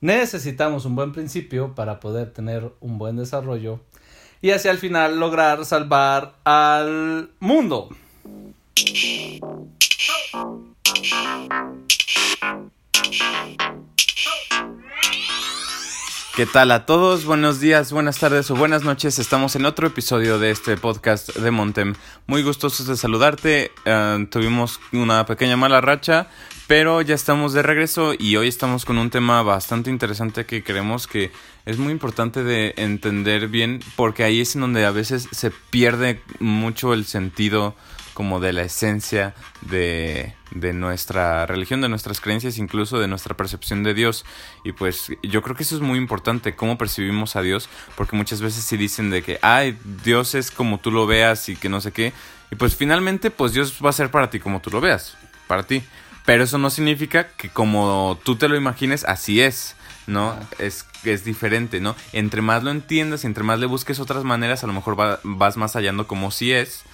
necesitamos un buen principio para poder tener un buen desarrollo y así al final lograr salvar al mundo. ¿Qué tal a todos? Buenos días, buenas tardes o buenas noches. Estamos en otro episodio de este podcast de Montem. Muy gustosos de saludarte. Eh, tuvimos una pequeña mala racha, pero ya estamos de regreso y hoy estamos con un tema bastante interesante que creemos que es muy importante de entender bien porque ahí es en donde a veces se pierde mucho el sentido como de la esencia de, de, nuestra religión, de nuestras creencias, incluso de nuestra percepción de Dios. Y pues yo creo que eso es muy importante, cómo percibimos a Dios, porque muchas veces sí dicen de que, ay, Dios es como tú lo veas y que no sé qué. Y pues finalmente, pues Dios va a ser para ti como tú lo veas, para ti. Pero eso no significa que como tú te lo imagines, así es. ¿no? Es, es diferente, ¿no? Entre más lo entiendas, entre más le busques otras maneras, a lo mejor vas más hallando como si es,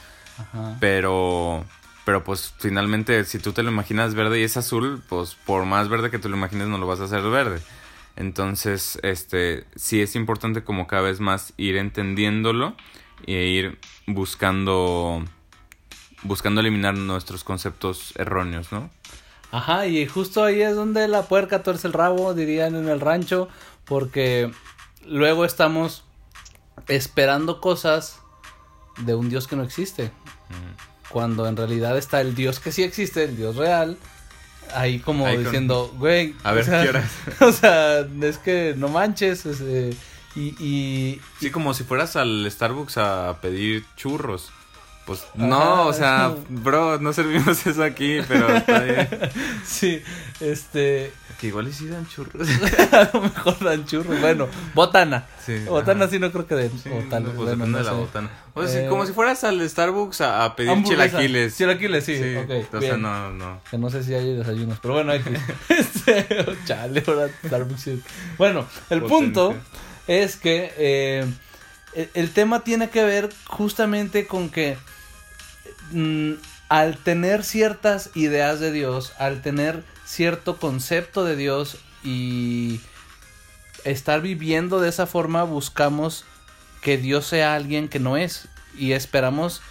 pero, pero pues finalmente si tú te lo imaginas verde y es azul, pues por más verde que tú lo imagines no lo vas a hacer verde. Entonces, este, sí es importante como cada vez más ir entendiéndolo e ir buscando, buscando eliminar nuestros conceptos erróneos, ¿no? Ajá, y justo ahí es donde la puerca tuerce el rabo, dirían en el rancho, porque luego estamos esperando cosas de un Dios que no existe. Cuando en realidad está el Dios que sí existe, el Dios real. Ahí como diciendo, güey. A ver, o sea, es que no manches. y, y. Sí, como si fueras al Starbucks a pedir churros. Pues no, o sea, bro, no servimos eso aquí, pero está bien. sí, este. Que igual sí dan churros. a lo mejor dan churros. Bueno, botana. Sí, botana sí no creo que den. Sí, botana. pues bueno, no de la botana. O sea, como si fueras al Starbucks a, pedir chilaquiles. Chilaquiles, sí. sí ok. Entonces no, no. Que no sé si hay desayunos, pero bueno, hay que. este, chale, ahora Starbucks. Bueno, el punto es que eh, el tema tiene que ver justamente con que Mm, al tener ciertas ideas de Dios, al tener cierto concepto de Dios y estar viviendo de esa forma, buscamos que Dios sea alguien que no es y esperamos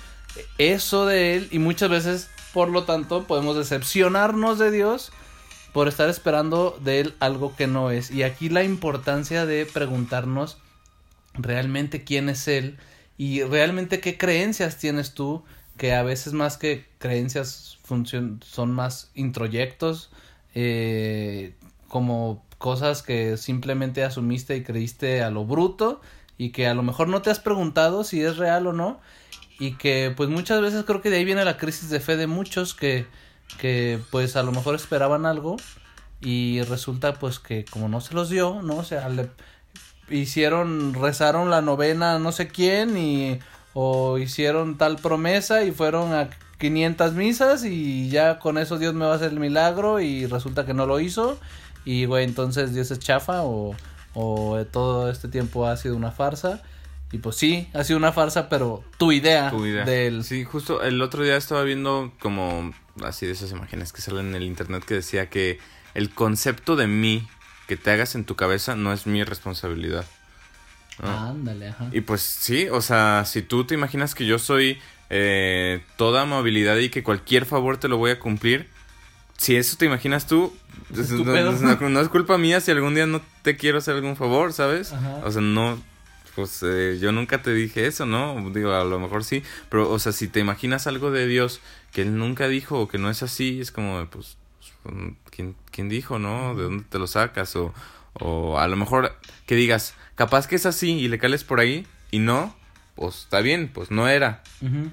eso de Él y muchas veces, por lo tanto, podemos decepcionarnos de Dios por estar esperando de Él algo que no es. Y aquí la importancia de preguntarnos realmente quién es Él y realmente qué creencias tienes tú que a veces más que creencias son más introyectos, eh, como cosas que simplemente asumiste y creíste a lo bruto y que a lo mejor no te has preguntado si es real o no y que pues muchas veces creo que de ahí viene la crisis de fe de muchos que, que pues a lo mejor esperaban algo y resulta pues que como no se los dio, ¿no? O sea, le hicieron, rezaron la novena no sé quién y o hicieron tal promesa y fueron a 500 misas y ya con eso Dios me va a hacer el milagro y resulta que no lo hizo y güey entonces Dios es chafa o, o todo este tiempo ha sido una farsa y pues sí, ha sido una farsa, pero tu idea, tu idea. del... Sí, justo el otro día estaba viendo como así de esas imágenes que salen en el internet que decía que el concepto de mí que te hagas en tu cabeza no es mi responsabilidad. Ándale, ajá. Y pues sí, o sea, si tú te imaginas que yo soy eh, toda amabilidad y que cualquier favor te lo voy a cumplir, si eso te imaginas tú, no, es culpa mía si algún día no te quiero hacer algún favor, ¿sabes? O sea, no, pues eh, yo nunca te dije eso, ¿no? Digo, a lo mejor sí, pero, o sea, si te imaginas algo de Dios que él nunca dijo o que no es así, es como, pues ¿quién, quién dijo, no? ¿De dónde te lo sacas? O, o a lo mejor que digas, capaz que es así y le cales por ahí y no, pues está bien, pues no era.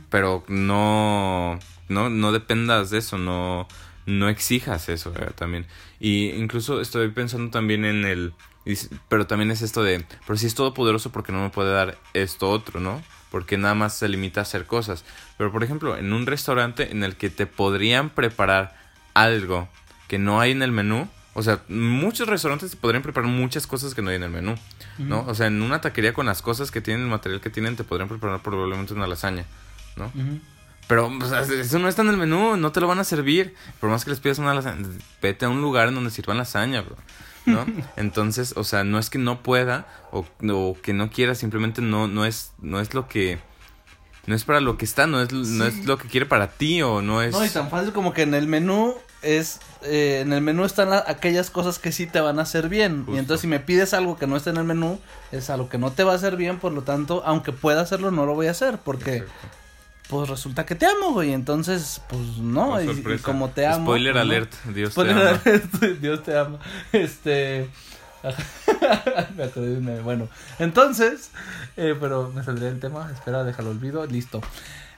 Pero no, no, no dependas de eso, no, no exijas eso eh, también. Y incluso estoy pensando también en el, pero también es esto de, pero si es todopoderoso porque no me puede dar esto otro, ¿no? Porque nada más se limita a hacer cosas. Pero por ejemplo, en un restaurante en el que te podrían preparar algo que no hay en el menú, o sea, muchos restaurantes te podrían preparar muchas cosas que no hay en el menú, ¿no? O sea, en una taquería con las cosas que tienen, el material que tienen, te podrían preparar probablemente una lasaña, ¿no? Pero eso no está en el menú, no te lo van a servir. Por más que les pidas una lasaña, vete a un lugar en donde sirvan lasaña, bro. ¿no? Entonces, o sea, no es que no pueda o, o, que no quiera, simplemente no, no, es, no es lo que... No es para lo que está, no es, no es lo que quiere para ti o no es... No, y tan fácil como que en el menú es... Eh, en el menú están aquellas cosas que sí te van a hacer bien. Y entonces si me pides algo que no está en el menú, es algo que no te va a hacer bien, por lo tanto, aunque pueda hacerlo, no lo voy a hacer. Porque pues resulta que te amo, güey. Entonces, pues no, y, como te amo. Spoiler pues, alert, Dios te ama. Alert, Dios te ama. Este. me acordé de Bueno, entonces, eh, pero me saldría el tema. Espera, déjalo olvido. Listo.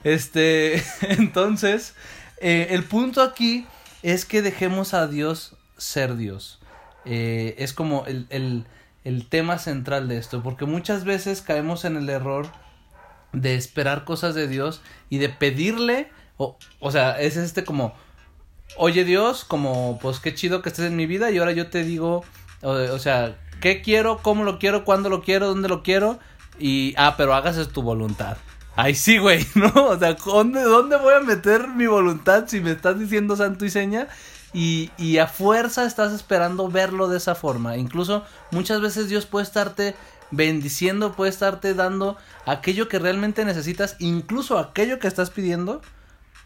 Este, entonces, eh, el punto aquí es que dejemos a Dios ser Dios. Eh, es como el, el, el tema central de esto, porque muchas veces caemos en el error de esperar cosas de Dios y de pedirle, o, o sea, es este como, oye Dios, como, pues qué chido que estés en mi vida y ahora yo te digo, o, sea, qué quiero, cómo lo quiero, cuándo lo quiero, dónde lo quiero y, ah, pero hágase tu voluntad. Ay, sí, güey, ¿no? O sea, ¿dónde, ¿dónde voy a meter mi voluntad si me estás diciendo santo y seña? Y, y a fuerza estás esperando verlo de esa forma. Incluso muchas veces Dios puede estarte bendiciendo, puede estarte dando aquello que realmente necesitas, incluso aquello que estás pidiendo,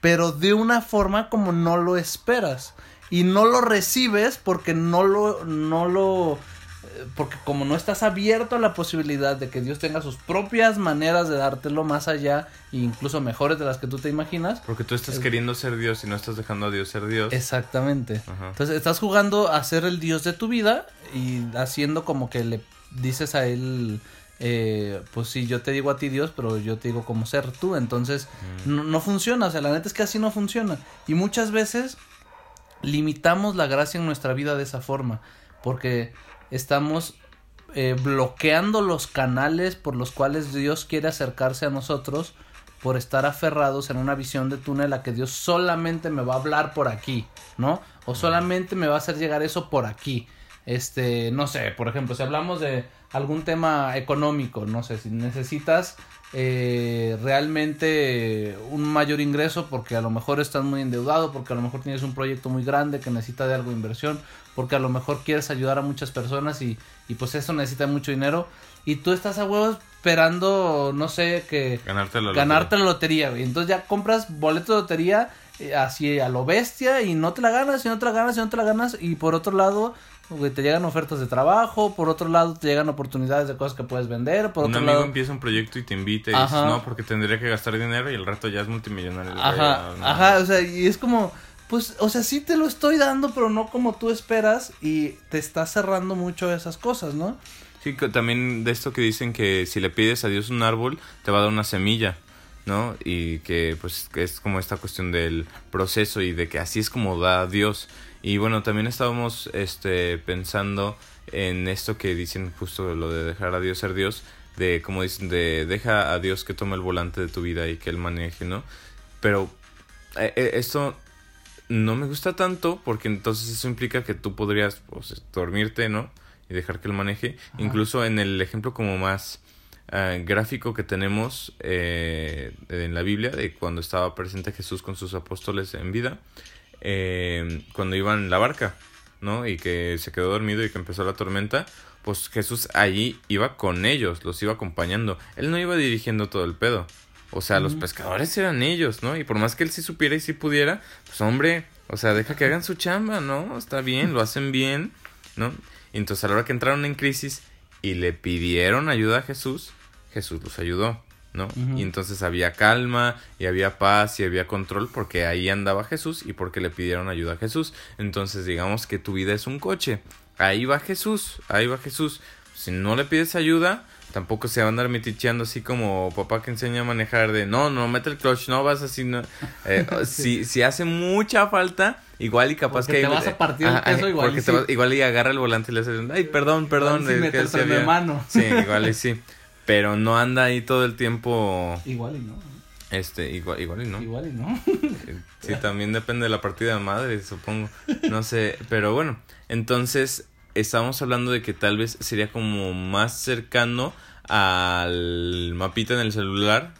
pero de una forma como no lo esperas. Y no lo recibes porque no lo, no lo, porque como no estás abierto a la posibilidad de que Dios tenga sus propias maneras de dártelo más allá, e incluso mejores de las que tú te imaginas. Porque tú estás queriendo ser Dios y no estás dejando a Dios ser Dios. Exactamente. Entonces estás jugando a ser el Dios de tu vida y haciendo como que le dices a él, eh, pues sí, yo te digo a ti Dios, pero yo te digo como ser tú, entonces mm. no, no, funciona, o sea, la neta es que así no funciona. Y muchas veces limitamos la gracia en nuestra vida de esa forma, porque estamos eh, bloqueando los canales por los cuales Dios quiere acercarse a nosotros por estar aferrados en una visión de túnel a que Dios solamente me va a hablar por aquí, ¿no? O solamente me va a hacer llegar eso por aquí. Este, no sé, por ejemplo, si hablamos de algún tema económico, no sé, si necesitas eh, realmente un mayor ingreso porque a lo mejor estás muy endeudado, porque a lo mejor tienes un proyecto muy grande que necesita de algo de inversión, porque a lo mejor quieres ayudar a muchas personas y, y pues eso necesita mucho dinero. Y tú estás a huevos esperando, no sé, que ganarte la ganarte lotería. la lotería, entonces ya compras boleto de lotería eh, así a lo bestia y no te la ganas y no te la ganas y no te la ganas. Y por otro lado te llegan ofertas de trabajo, por otro lado te llegan oportunidades de cosas que puedes vender, por un otro amigo lado... empieza un proyecto y te invita y dices, no, porque tendría que gastar dinero y el rato ya es multimillonario. Ajá, ajá, o sea, y es como, pues, o sea, sí te lo estoy dando, pero no como tú esperas y te está cerrando mucho esas cosas, ¿no? Sí, también de esto que dicen que si le pides a Dios un árbol, te va a dar una semilla. ¿No? Y que pues es como esta cuestión del proceso y de que así es como da Dios. Y bueno, también estábamos este, pensando en esto que dicen justo lo de dejar a Dios ser Dios, de como dicen, de deja a Dios que tome el volante de tu vida y que Él maneje, ¿no? Pero eh, eh, esto no me gusta tanto porque entonces eso implica que tú podrías pues, dormirte, ¿no? Y dejar que Él maneje. Incluso en el ejemplo como más eh, gráfico que tenemos en la Biblia de cuando estaba presente Jesús con sus apóstoles en vida eh, cuando iban en la barca, ¿no? Y que se quedó dormido y que empezó la tormenta, pues Jesús allí iba con ellos, los iba acompañando. Él no iba dirigiendo todo el pedo. O sea, los pescadores eran ellos, ¿no? Y por más que él sí supiera y sí pudiera, pues hombre, o sea, deja que hagan su chamba, ¿no? Está bien, lo hacen bien, ¿no? Y entonces a la hora que entraron en crisis y le pidieron ayuda a Jesús, Jesús los ayudó. ¿no? Y entonces había calma y había paz y había control porque ahí andaba Jesús y porque le pidieron ayuda a Jesús. Entonces digamos que tu vida es un coche. Ahí va Jesús, ahí va Jesús. Si no le pides ayuda, tampoco se va a andar meticheando así como papá que enseña a manejar de no, no, mete el clutch, no vas así. No. Eh, si, si hace mucha falta, igual y capaz que... Te vas a partir el peso igual. Porque te igual y agarra el volante y le haces, ay, perdón, perdón. Igual que mano. Sí, igual y sí. Pero no anda ahí todo el tiempo. Igual y no. Este, igual, igual y no. Igual y no. sí, también depende de la partida de madre, supongo. No sé, pero bueno. Entonces, estamos hablando de que tal vez sería como más cercano al mapita en el celular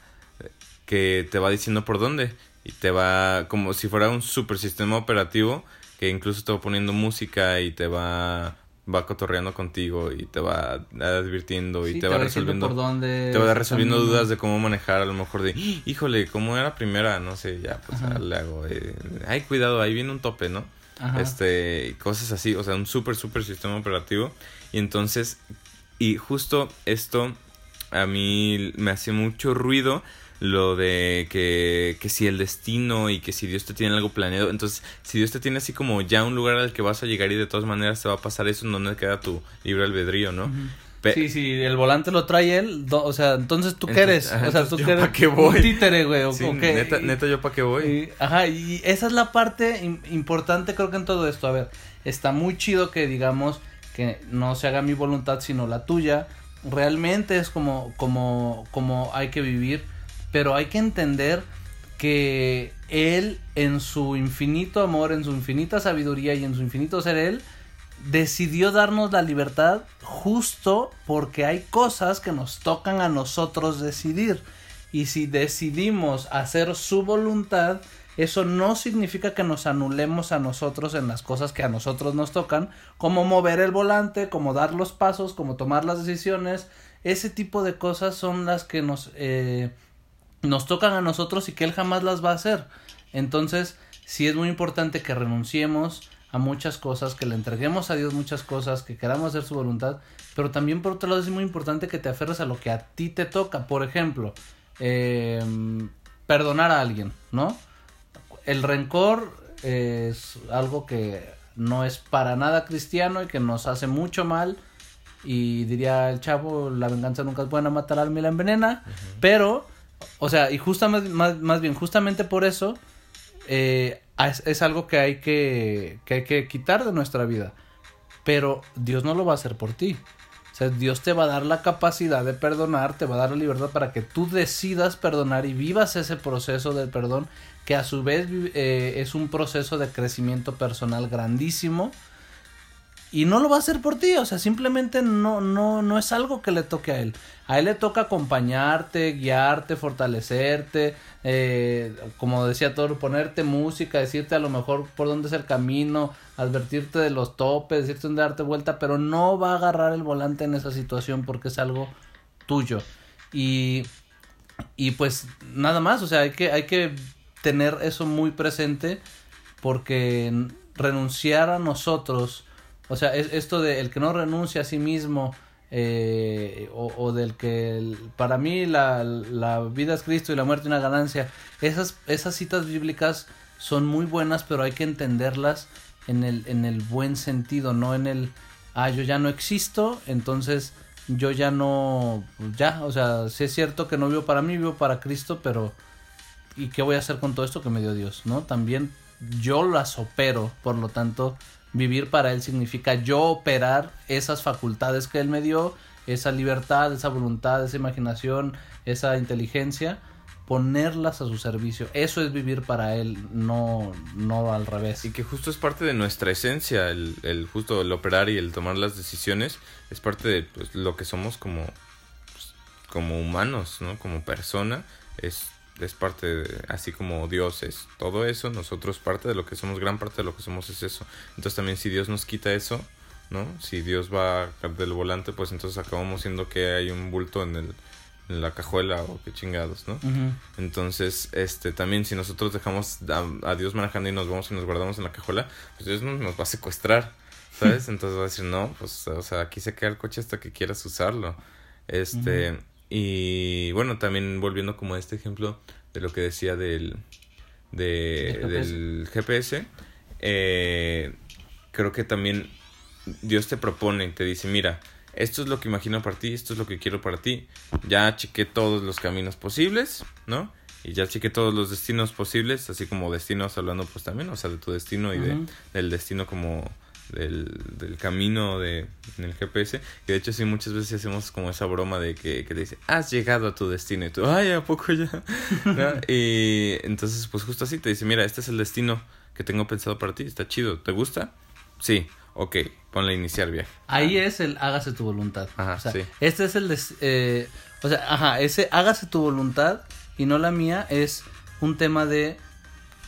que te va diciendo por dónde. Y te va como si fuera un super sistema operativo que incluso te va poniendo música y te va va cotorreando contigo y te va advirtiendo y te, va resolviendo por dónde te va resolviendo dudas de cómo manejar a lo mejor de híjole cómo era primera no sé ya pues le hago eh, ay cuidado ahí viene un tope no este cosas así o sea un súper súper sistema operativo. Y entonces y justo esto a mí me hace mucho ruido lo de que, que si el destino y que si Dios te tiene algo planeado, entonces si Dios te tiene así como ya un lugar al que vas a llegar y de todas maneras te va a pasar eso, no queda tu libre albedrío, ¿no? Sí, sí, el volante lo trae él, o sea, entonces tú qué eres, o sea, tú qué eres qué voy? un títere, güey, o, neta, neta, yo para qué voy. ajá, y esa es la parte importante creo que en todo esto, a ver, está muy chido que digamos que no se haga mi voluntad sino la tuya, realmente es como, como, como hay que vivir pero hay que entender que Él en su infinito amor, en su infinita sabiduría y en su infinito ser Él, decidió darnos la libertad justo porque hay cosas que nos tocan a nosotros decidir. Y si decidimos hacer su voluntad, eso no significa que nos anulemos a nosotros en las cosas que a nosotros nos tocan, como mover el volante, como dar los pasos, como tomar las decisiones. Ese tipo de cosas son las que nos... Eh, nos tocan a nosotros y que Él jamás las va a hacer. Entonces, sí es muy importante que renunciemos a muchas cosas, que le entreguemos a Dios muchas cosas, que queramos hacer su voluntad, pero también por otro lado es muy importante que te aferres a lo que a ti te toca. Por ejemplo, em, perdonar a alguien, ¿no? El rencor es algo que no es para nada cristiano y que nos hace mucho mal. Y diría el chavo, la venganza nunca es buena, matar al alma y la envenena. Pero o sea, y justamente, más, más bien, justamente por eso eh, es, algo que hay que, que hay que quitar de nuestra vida. Pero Dios no lo va a hacer por ti. O sea, Dios te va a dar la capacidad de perdonar, te va a dar la libertad para que tú decidas perdonar y vivas ese proceso del perdón, que a su vez eh, es un proceso de crecimiento personal grandísimo y no lo va a hacer por ti, o sea, simplemente no, no, no es algo que le toque a él. A él le toca acompañarte, guiarte, fortalecerte, eh, como decía Toro, ponerte música, decirte a lo mejor por dónde es el camino, advertirte de los topes, decirte dónde darte vuelta, pero no va a agarrar el volante en esa situación porque es algo tuyo. Y, y pues nada más, o sea, hay que, hay que tener eso muy presente porque renunciar a nosotros, o sea, es esto de el que no renuncia a sí mismo eh, o, del que para mí la, la, vida es Cristo y la muerte una ganancia. Esas, esas citas bíblicas son muy buenas, pero hay que entenderlas en el, en el buen sentido, no en el, ah, yo ya no existo, entonces yo ya no, ya, o sea, sí es cierto que no vivo para mí, vivo para Cristo, pero ¿y qué voy a hacer con todo esto que me dio Dios? ¿No? También yo las opero, por lo tanto, Vivir para Él significa yo operar esas facultades que Él me dio, esa libertad, esa voluntad, esa imaginación, esa inteligencia, ponerlas a su servicio. Eso es vivir para Él, no, no al revés. Y que justo es parte de nuestra esencia, el, el justo el operar y el tomar las decisiones, es parte de pues, lo que somos como, pues, como humanos, ¿no? Como persona, es es parte de, así como Dios es todo eso, nosotros parte de lo que somos, gran parte de lo que somos es eso. Entonces también si Dios nos quita eso, ¿no? Si Dios va del volante, pues entonces acabamos siendo que hay un bulto en el en la cajuela o qué chingados, ¿no? Entonces, este, también si nosotros dejamos a, Dios manejando y nos vamos y nos guardamos en la cajuela, pues Dios nos va a secuestrar, ¿sabes? Entonces va a decir, no, pues, o sea, aquí se queda el coche hasta que quieras usarlo. Este, y bueno, también volviendo como a este ejemplo de lo que decía del, de, del GPS, eh, creo que también Dios te propone, te dice, mira, esto es lo que imagino para ti, esto es lo que quiero para ti. Ya chequé todos los caminos posibles, ¿no? Y ya chequé todos los destinos posibles, así como destinos hablando pues también, o sea, de tu destino y de, del destino como del, del camino de, en el GPS. Que de hecho sí muchas veces hacemos como esa broma de que, que te dice, has llegado a tu destino. Y tú, ay, ¿a poco ya? Y entonces pues justo así te dice, mira, este es el destino que tengo pensado para ti. Está chido. ¿Te gusta? Sí. Ok, ponle a iniciar viaje. Ahí es el hágase tu voluntad. Ajá, sí. Este es el... Eh, o sea, ajá, ese hágase tu voluntad y no la mía es un tema de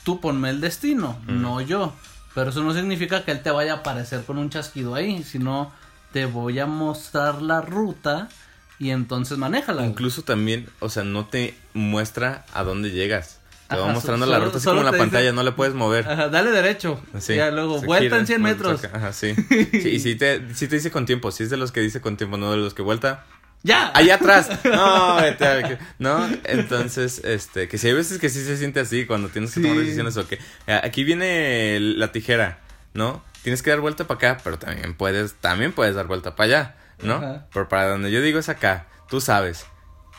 tú ponme el destino, no yo. Pero eso no significa que él te vaya a aparecer con un chasquido ahí, sino te voy a mostrar la ruta y entonces manéjala. Incluso también, o sea, no te muestra a dónde llegas. Te va mostrando la ruta así como en la pantalla, no le puedes mover. Ajá, dale derecho. Sí, ya luego, vuelta en 100 metros. Ajá, sí. sí. Y si te, si te dice con tiempo, si es de los que dice con tiempo, no de los que vuelta. ¡Ya! Allá atrás. No, vete No, entonces, este, que si hay veces que sí se siente así cuando tienes que tomar decisiones o que. Aquí viene la tijera, ¿no? Tienes que dar vuelta para acá, pero también puedes, también puedes dar vuelta para allá. ¿no? Pero para donde yo digo es acá, tú sabes.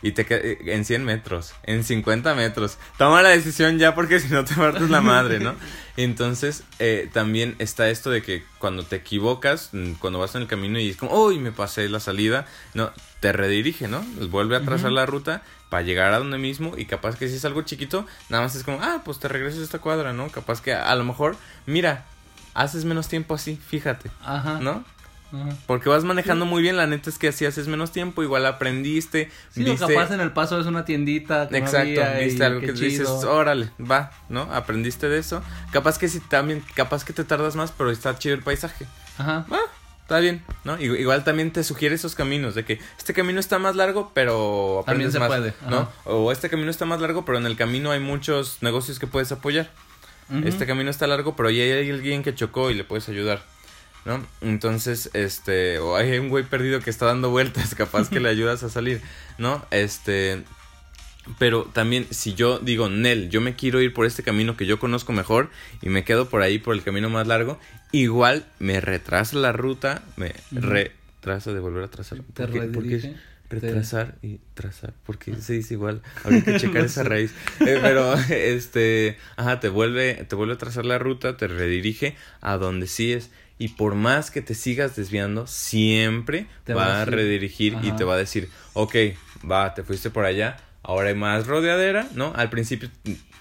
Y te eh, en 100 metros, en 50 metros. Toma la decisión ya porque si no te partes la madre, ¿no? Entonces, eh, también está esto de que cuando te equivocas, mm, cuando vas en el camino y es como, uy, me pasé la salida, no, te redirige, ¿no? Vuelve a trazar la ruta para llegar a donde mismo y capaz que si es algo chiquito, nada más es como, ah, pues te regresas a esta cuadra, ¿no? Capaz que a lo mejor, mira, haces menos tiempo así, fíjate, Ajá. ¿no? Porque vas manejando muy bien, la neta es que así haces menos tiempo, igual aprendiste. Sí, viste... capaz en el paso es una tiendita. Exacto, viste algo que dices, órale, va, ¿no? Aprendiste de eso. Capaz que sí también, capaz que te tardas más, pero está chido el paisaje. Ajá. Ah, está bien, ¿no? Igual también te sugiere esos caminos, de que este camino está más largo, pero aprendes también se puede. ¿no? O este camino está más largo, pero en el camino hay muchos negocios que puedes apoyar. Este camino está largo, pero ahí hay alguien que chocó y le puedes ayudar. ¿No? Entonces, este, o hay un güey perdido que está dando vueltas, capaz que le ayudas a salir, ¿no? Este, pero también si yo digo, Nel, yo me quiero ir por este camino que yo conozco mejor y me quedo por ahí por el camino más largo, igual me retrasa la ruta, me retrasa de volver a trazar. Te porque retrasar y trazar, porque se dice igual, habría que checar esa raíz. Eh, pero este, ajá, te vuelve te vuelve a trazar la ruta, te redirige a donde sí es y por más que te sigas desviando, siempre te va a redirigir y te va a decir, ok, va, te fuiste por allá, ahora hay más rodeadera, ¿no? Al principio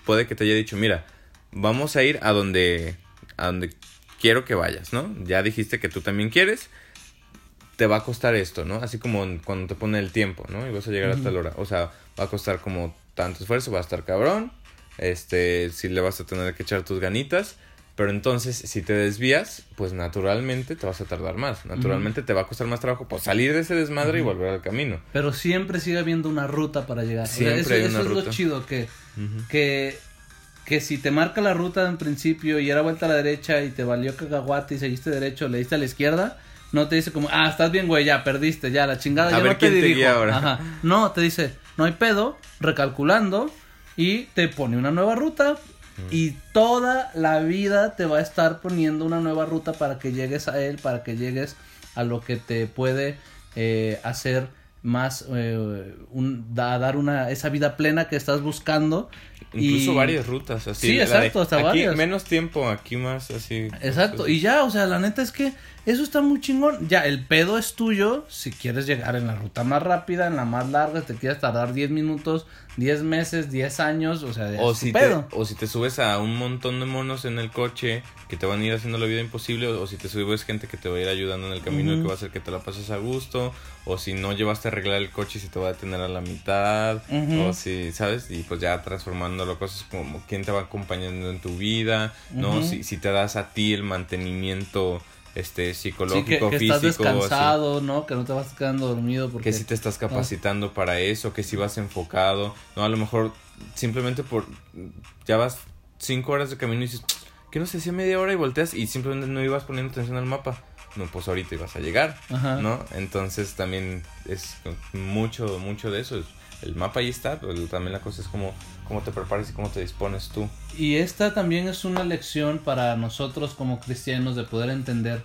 puede que te haya dicho, mira, vamos a ir a donde, a donde quiero que vayas, ¿no? Ya dijiste que tú también quieres, te va a costar esto, ¿no? Así como cuando te pone el tiempo, ¿no? Y vas a llegar hasta la hora, o sea, va a costar como tanto esfuerzo, va a estar cabrón, este, si le vas a tener que echar tus ganitas, pero entonces, si te desvías, pues naturalmente te vas a tardar más. Naturalmente te va a costar más trabajo pues, salir de ese desmadre y volver al camino. Pero siempre sigue habiendo una ruta para llegar. Siempre eso, es lo chido, que, que, que si te marca la ruta en principio y era vuelta a la derecha y te valió cacahuate y seguiste derecho, le diste a la izquierda, no te dice como, ah, estás bien, güey, ya perdiste, ya la chingada, ya no te dirijo. ahora. No, te dice, no hay pedo, recalculando y te pone una nueva ruta y toda la vida te va a estar poniendo una nueva ruta para que llegues a él, para que llegues a lo que te puede eh, hacer más eh, un, dar una esa vida plena que estás buscando incluso varias rutas así sí exacto hasta aquí menos tiempo aquí más así exacto y ya o sea la neta es que eso está muy chingón. Ya, el pedo es tuyo si quieres llegar en la ruta más rápida, en la más larga, te quieres tardar 10 minutos, 10 meses, 10 años, o sea, o si pedo. Te, o si te subes a un montón de monos en el coche que te van a ir haciendo la vida imposible, o, si te subes gente que te va a ir ayudando en el camino y que va a hacer que te la pases a gusto, o si no llevaste a arreglar el coche y se te va a detener a la mitad, o si, ¿sabes? Y pues ya cosas como quién te va acompañando en tu vida, ¿no? si, si te das a ti el mantenimiento este psicológico, que, que Estás descansado, ¿no? Que no te vas quedando dormido porque que si te estás capacitando para eso, que si vas enfocado, no a lo mejor simplemente por ya vas cinco horas de camino y dices que no sé si media hora y volteas y simplemente no ibas poniendo atención al mapa. No, pues ahorita ibas a llegar, ¿no? Entonces también es mucho, mucho de eso. El mapa ahí está, pero también la cosa es como cómo te preparas y cómo te dispones tú. Y esta también es una lección para nosotros como cristianos de poder entender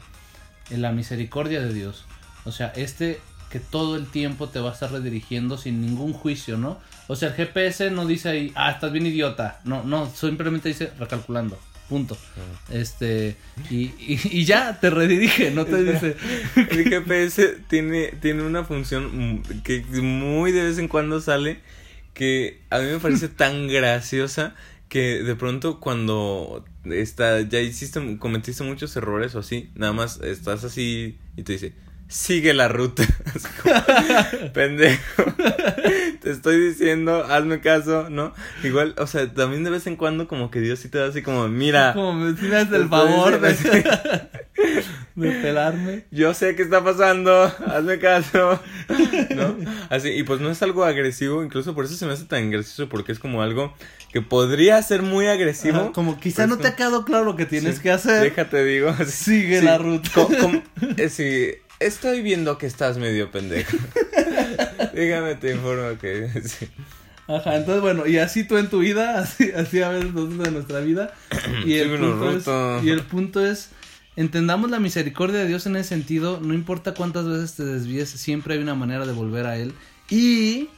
la misericordia de Dios. O sea, este que todo el tiempo te va a estar redirigiendo sin ningún juicio, ¿no? O sea, el GPS no dice ahí, ah, estás bien idiota. No, no, simplemente dice recalculando. Punto. Este, y, y, ya te redirige, no te dice. El GPS tiene, tiene una función que muy de vez en cuando sale que a mí me parece tan graciosa que de pronto cuando está, ya hiciste, cometiste muchos errores o así, nada más estás así y te dice sigue la ruta. Pendejo. Te estoy diciendo, hazme caso, ¿no? Igual, o sea, también de vez en cuando como que Dios sí te da así como, mira. Como me tienes el favor de, de pelarme. Yo sé qué está pasando, hazme caso. ¿No? Así, y pues no es algo agresivo, incluso por eso se me hace tan gracioso, porque es como algo que podría ser muy agresivo. como quizá no te ha quedado claro lo que tienes que hacer. Déjate, digo. Sigue la ruta. Eh, sí, estoy viendo que estás medio pendejo. Dígame, te informo que sí. Ajá, entonces bueno, y así tú en tu vida, así, así a veces nosotros en nuestra vida. Y el, punto es, y el punto es, entendamos la misericordia de Dios en ese sentido, no importa cuántas veces te desvíes, siempre hay una manera de volver a Él. Y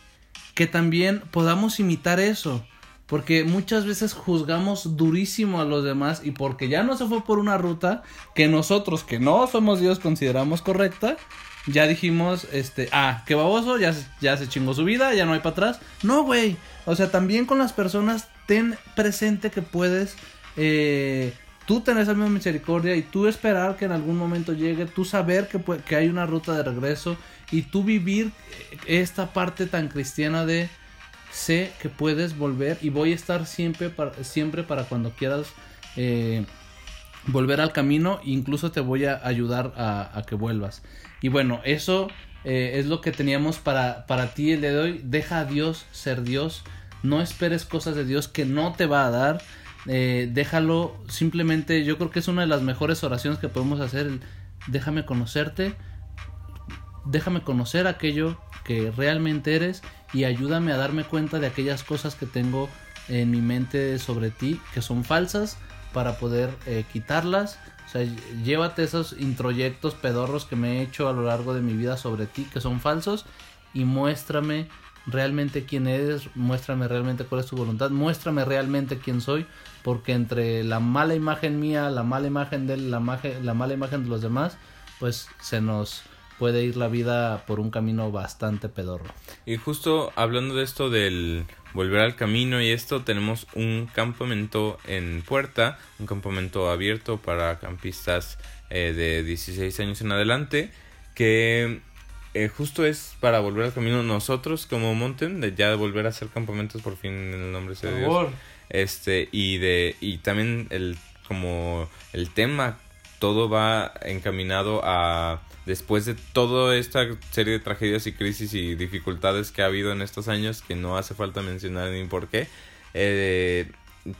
que también podamos imitar eso. Porque muchas veces juzgamos durísimo a los demás y porque ya no se fue por una ruta que nosotros, que no somos Dios, consideramos correcta, ya dijimos, este, ah, qué baboso, ya, ya se chingó su vida, ya no hay para atrás. No, güey. O sea, también con las personas, ten presente que puedes, eh, tú tener esa misma misericordia y tú esperar que en algún momento llegue, tú saber que, que hay una ruta de regreso y tú vivir esta parte tan cristiana de sé que puedes volver y voy a estar siempre para, siempre para cuando quieras eh, volver al camino incluso te voy a ayudar a, que vuelvas. Y bueno eso eh, es lo que teníamos para, para ti el día de hoy. Deja a Dios ser Dios. No esperes cosas de Dios que no te va a dar. Eh, déjalo. Simplemente yo creo que es una de las mejores oraciones que podemos hacer déjame conocerte. Déjame conocer aquello que realmente eres y ayúdame a darme cuenta de aquellas cosas que tengo en mi mente sobre ti que son falsas para poder eh, quitarlas. O sea, llévate esos introyectos pedorros que me he hecho a lo largo de mi vida sobre ti que son falsos y muéstrame realmente quién eres, muéstrame realmente cuál es tu voluntad, muéstrame realmente quién soy, porque entre la mala imagen mía, la mala imagen de él, la, la mala imagen de los demás, pues se nos puede ir la vida por un camino bastante pedorro. Y justo hablando de esto del volver al camino y esto, tenemos un campamento en Puerta, un campamento abierto para campistas eh, de 16 años en adelante, que eh, justo es para volver al camino nosotros como Mountain, de ya volver a hacer campamentos por fin en el nombre de Dios. Este, y de, y también el, como el tema, todo va encaminado a después de toda esta serie de tragedias y crisis y dificultades que ha habido en estos años, que no hace falta mencionar ni por qué, eh,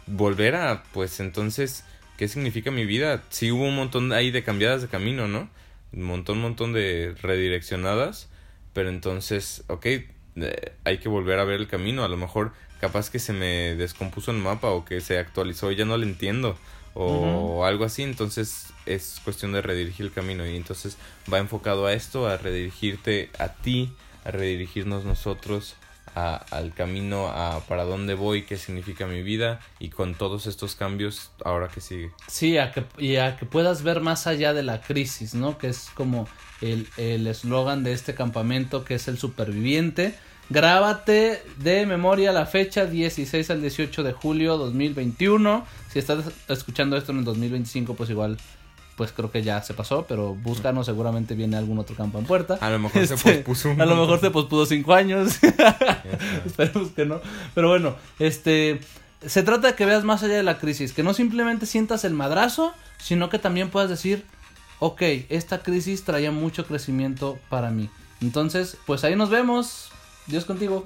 volver a, pues entonces, ¿qué significa mi vida? Sí hubo un montón ahí de cambiadas de camino, ¿no? Un montón, montón de redireccionadas, pero entonces, ok, eh, hay que volver a ver el camino, a lo mejor capaz que se me descompuso el mapa o que se actualizó y ya no lo entiendo o algo así, entonces es cuestión de redirigir el camino y entonces va enfocado a esto, a redirigirte a ti, a redirigirnos nosotros a, al camino, a para dónde voy, qué significa mi vida y con todos estos cambios ahora que sigue. Sí, a que, y a que puedas ver más allá de la crisis, ¿no? Que es como el eslogan de este campamento que es el superviviente Grábate de memoria la fecha 16 al 18 de julio 2021. Si estás escuchando esto en el 2025, pues igual, pues creo que ya se pasó, pero búscanos, seguramente viene algún otro campo en puerta. A lo mejor se este, pospuso. A lo mejor se pospuso cinco años. Esperemos que no. Pero bueno, este... Se trata de que veas más allá de la crisis, que no simplemente sientas el madrazo, sino que también puedas decir, ok, esta crisis traía mucho crecimiento para mí. Entonces, pues ahí nos vemos. Dios contigo.